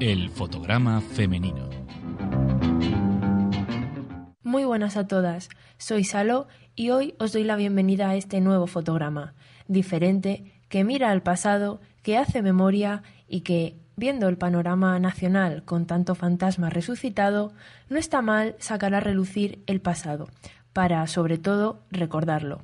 El fotograma femenino. Muy buenas a todas, soy Salo y hoy os doy la bienvenida a este nuevo fotograma, diferente, que mira al pasado, que hace memoria y que, viendo el panorama nacional con tanto fantasma resucitado, no está mal sacar a relucir el pasado, para, sobre todo, recordarlo.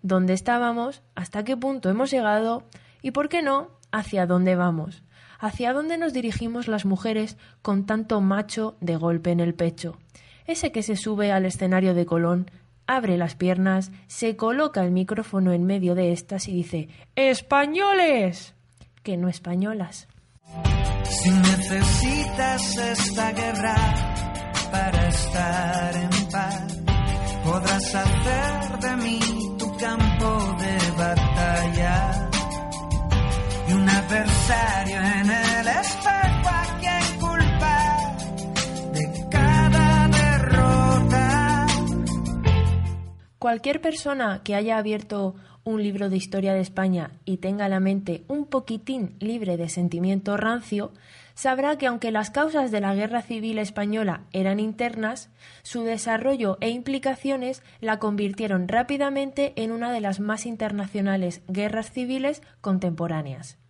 ¿Dónde estábamos? ¿Hasta qué punto hemos llegado? Y, por qué no, hacia dónde vamos, hacia dónde nos dirigimos las mujeres con tanto macho de golpe en el pecho. Ese que se sube al escenario de Colón, abre las piernas, se coloca el micrófono en medio de estas y dice ¡Españoles! que no españolas. Si necesitas esta guerra para estar en paz, podrás hacer de mí tu campo de Cualquier persona que haya abierto un libro de historia de España y tenga la mente un poquitín libre de sentimiento rancio, sabrá que aunque las causas de la guerra civil española eran internas, su desarrollo e implicaciones la convirtieron rápidamente en una de las más internacionales guerras civiles contemporáneas.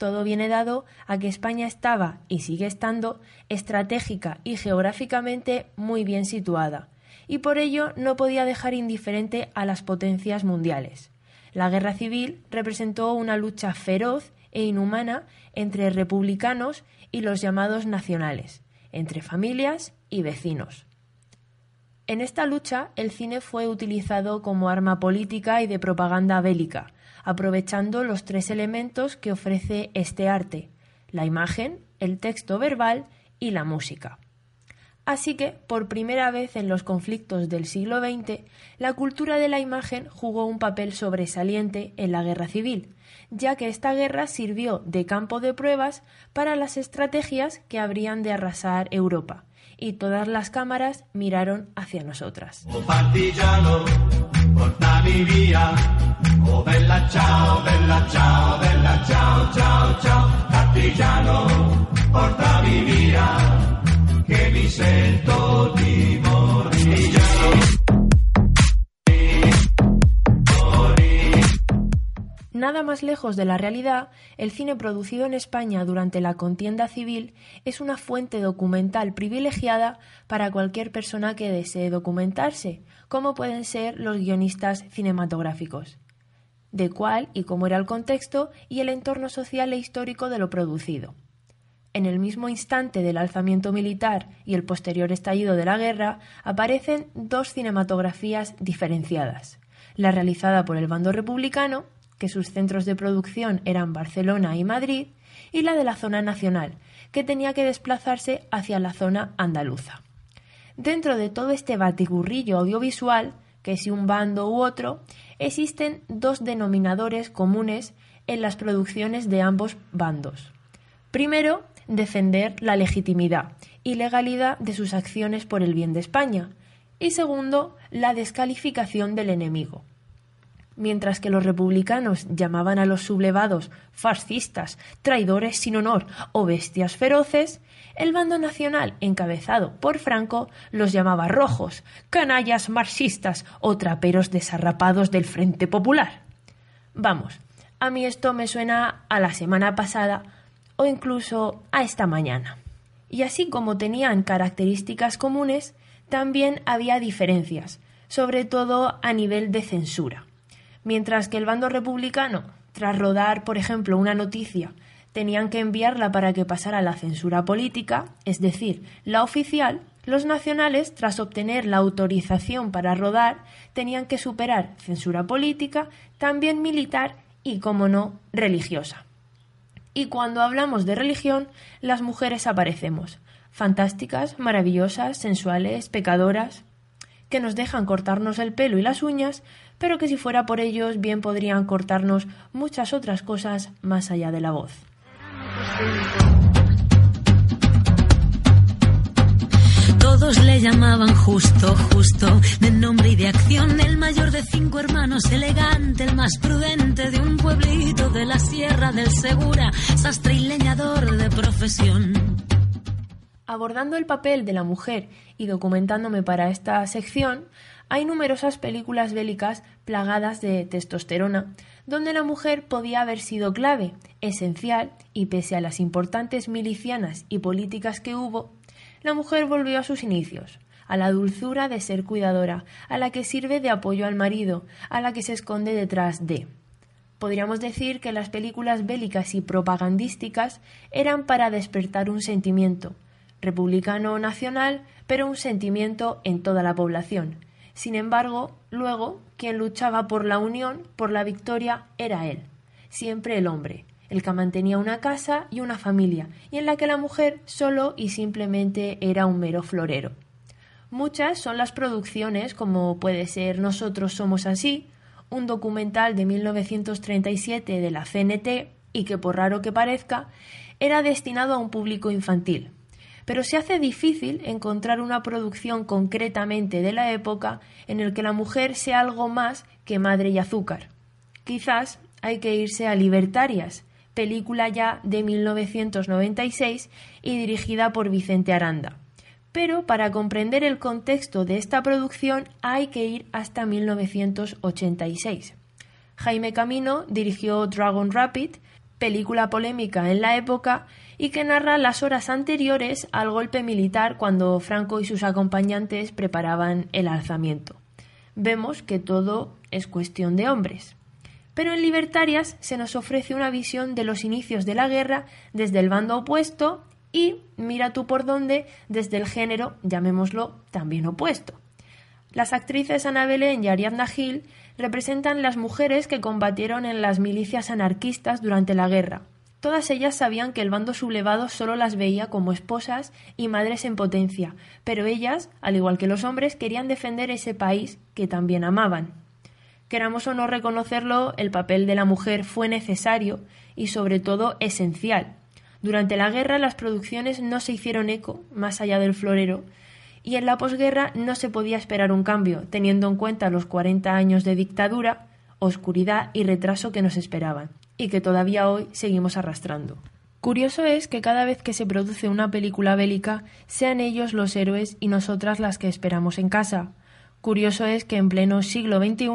Todo viene dado a que España estaba y sigue estando estratégica y geográficamente muy bien situada, y por ello no podía dejar indiferente a las potencias mundiales. La guerra civil representó una lucha feroz e inhumana entre republicanos y los llamados nacionales, entre familias y vecinos. En esta lucha el cine fue utilizado como arma política y de propaganda bélica, aprovechando los tres elementos que ofrece este arte, la imagen, el texto verbal y la música. Así que, por primera vez en los conflictos del siglo XX, la cultura de la imagen jugó un papel sobresaliente en la guerra civil, ya que esta guerra sirvió de campo de pruebas para las estrategias que habrían de arrasar Europa, y todas las cámaras miraron hacia nosotras. Oh bella bella bella mi sento. Nada más lejos de la realidad, el cine producido en España durante la contienda civil es una fuente documental privilegiada para cualquier persona que desee documentarse, como pueden ser los guionistas cinematográficos. De cuál y cómo era el contexto y el entorno social e histórico de lo producido. En el mismo instante del alzamiento militar y el posterior estallido de la guerra, aparecen dos cinematografías diferenciadas. La realizada por el bando republicano que sus centros de producción eran Barcelona y Madrid, y la de la zona nacional, que tenía que desplazarse hacia la zona andaluza. Dentro de todo este batiburrillo audiovisual, que si un bando u otro, existen dos denominadores comunes en las producciones de ambos bandos. Primero, defender la legitimidad y legalidad de sus acciones por el bien de España, y segundo, la descalificación del enemigo mientras que los republicanos llamaban a los sublevados fascistas, traidores sin honor o bestias feroces, el bando nacional, encabezado por Franco, los llamaba rojos, canallas marxistas o traperos desarrapados del Frente Popular. Vamos, a mí esto me suena a la semana pasada o incluso a esta mañana. Y así como tenían características comunes, también había diferencias, sobre todo a nivel de censura. Mientras que el bando republicano, tras rodar, por ejemplo, una noticia, tenían que enviarla para que pasara la censura política, es decir, la oficial, los nacionales, tras obtener la autorización para rodar, tenían que superar censura política, también militar y, como no, religiosa. Y cuando hablamos de religión, las mujeres aparecemos, fantásticas, maravillosas, sensuales, pecadoras, que nos dejan cortarnos el pelo y las uñas, pero que si fuera por ellos bien podrían cortarnos muchas otras cosas más allá de la voz. Todos le llamaban justo, justo, de nombre y de acción, el mayor de cinco hermanos, elegante, el más prudente de un pueblito de la Sierra del Segura, sastre y leñador de profesión Abordando el papel de la mujer y documentándome para esta sección, hay numerosas películas bélicas plagadas de testosterona, donde la mujer podía haber sido clave, esencial, y pese a las importantes milicianas y políticas que hubo, la mujer volvió a sus inicios, a la dulzura de ser cuidadora, a la que sirve de apoyo al marido, a la que se esconde detrás de. Podríamos decir que las películas bélicas y propagandísticas eran para despertar un sentimiento, republicano nacional, pero un sentimiento en toda la población. Sin embargo, luego, quien luchaba por la unión, por la victoria, era él, siempre el hombre, el que mantenía una casa y una familia, y en la que la mujer solo y simplemente era un mero florero. Muchas son las producciones, como puede ser Nosotros somos así, un documental de 1937 de la CNT y que, por raro que parezca, era destinado a un público infantil pero se hace difícil encontrar una producción concretamente de la época en el que la mujer sea algo más que madre y azúcar. Quizás hay que irse a Libertarias, película ya de 1996 y dirigida por Vicente Aranda. Pero para comprender el contexto de esta producción hay que ir hasta 1986. Jaime Camino dirigió Dragon Rapid, película polémica en la época y que narra las horas anteriores al golpe militar cuando Franco y sus acompañantes preparaban el alzamiento. Vemos que todo es cuestión de hombres. Pero en Libertarias se nos ofrece una visión de los inicios de la guerra desde el bando opuesto y, mira tú por dónde, desde el género, llamémoslo, también opuesto. Las actrices Ana Belén y Ariadna Gil representan las mujeres que combatieron en las milicias anarquistas durante la guerra. Todas ellas sabían que el bando sublevado solo las veía como esposas y madres en potencia, pero ellas, al igual que los hombres, querían defender ese país que también amaban. Queramos o no reconocerlo, el papel de la mujer fue necesario y sobre todo esencial. Durante la guerra las producciones no se hicieron eco, más allá del florero, y en la posguerra no se podía esperar un cambio, teniendo en cuenta los 40 años de dictadura, oscuridad y retraso que nos esperaban, y que todavía hoy seguimos arrastrando. Curioso es que cada vez que se produce una película bélica sean ellos los héroes y nosotras las que esperamos en casa. Curioso es que en pleno siglo XXI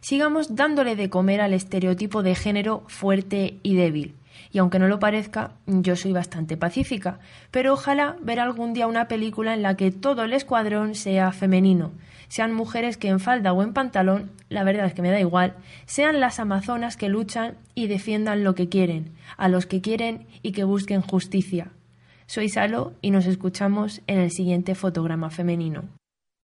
sigamos dándole de comer al estereotipo de género fuerte y débil, y aunque no lo parezca, yo soy bastante pacífica, pero ojalá ver algún día una película en la que todo el escuadrón sea femenino, sean mujeres que en falda o en pantalón, la verdad es que me da igual, sean las amazonas que luchan y defiendan lo que quieren, a los que quieren y que busquen justicia. Soy Salo y nos escuchamos en el siguiente fotograma femenino.